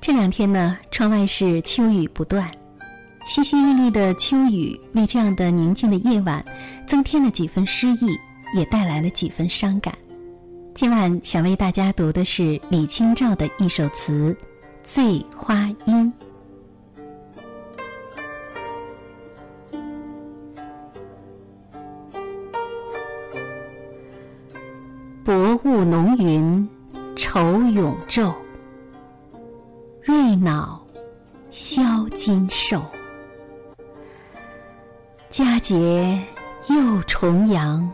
这两天呢，窗外是秋雨不断，淅淅沥沥的秋雨为这样的宁静的夜晚增添了几分诗意，也带来了几分伤感。今晚想为大家读的是李清照的一首词《醉花阴》。薄雾浓云，愁永昼。瑞脑消金兽，佳节又重阳。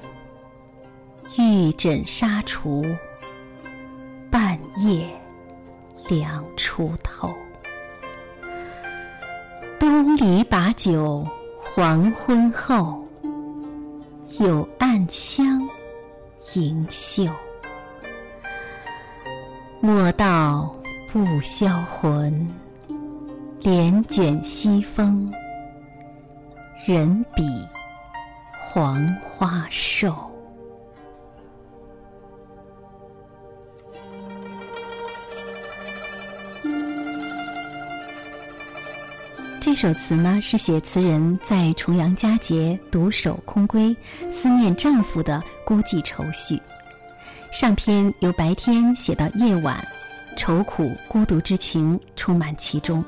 玉枕纱厨，半夜凉初透。东篱把酒黄昏后，有暗香盈袖。莫道。不销魂，帘卷西风。人比黄花瘦。这首词呢，是写词人在重阳佳节独守空闺，思念丈夫的孤寂愁绪。上篇由白天写到夜晚。愁苦孤独之情充满其中，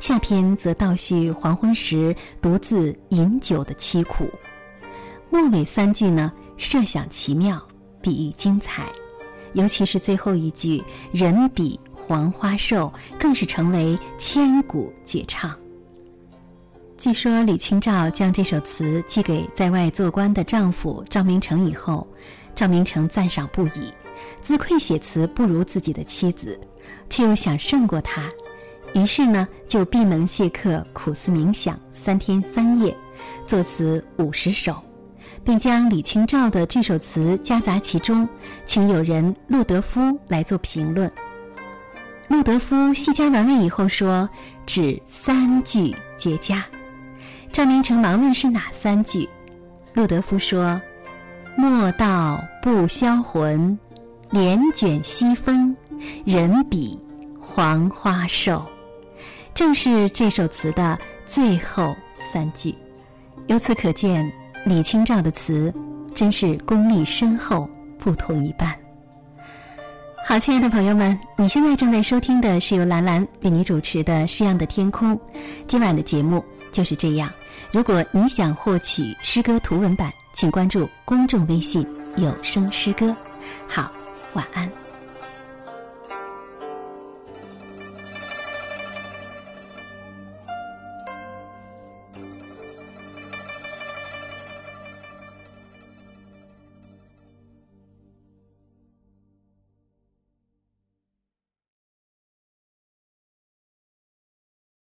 下篇则倒叙黄昏时独自饮酒的凄苦。末尾三句呢，设想奇妙，比喻精彩，尤其是最后一句“人比黄花瘦”，更是成为千古绝唱。据说李清照将这首词寄给在外做官的丈夫赵明诚以后，赵明诚赞赏不已。自愧写词不如自己的妻子，却又想胜过她，于是呢，就闭门谢客，苦思冥想三天三夜，作词五十首，并将李清照的这首词夹杂其中，请友人陆德夫来做评论。陆德夫细加玩味以后说：“只三句绝佳。”赵明诚忙问是哪三句，陆德夫说：“莫道不销魂。”帘卷西风，人比黄花瘦，正是这首词的最后三句。由此可见，李清照的词真是功力深厚，不同一般。好，亲爱的朋友们，你现在正在收听的是由兰兰为你主持的《诗样的天空》。今晚的节目就是这样。如果你想获取诗歌图文版，请关注公众微信“有声诗歌”。好。晚安。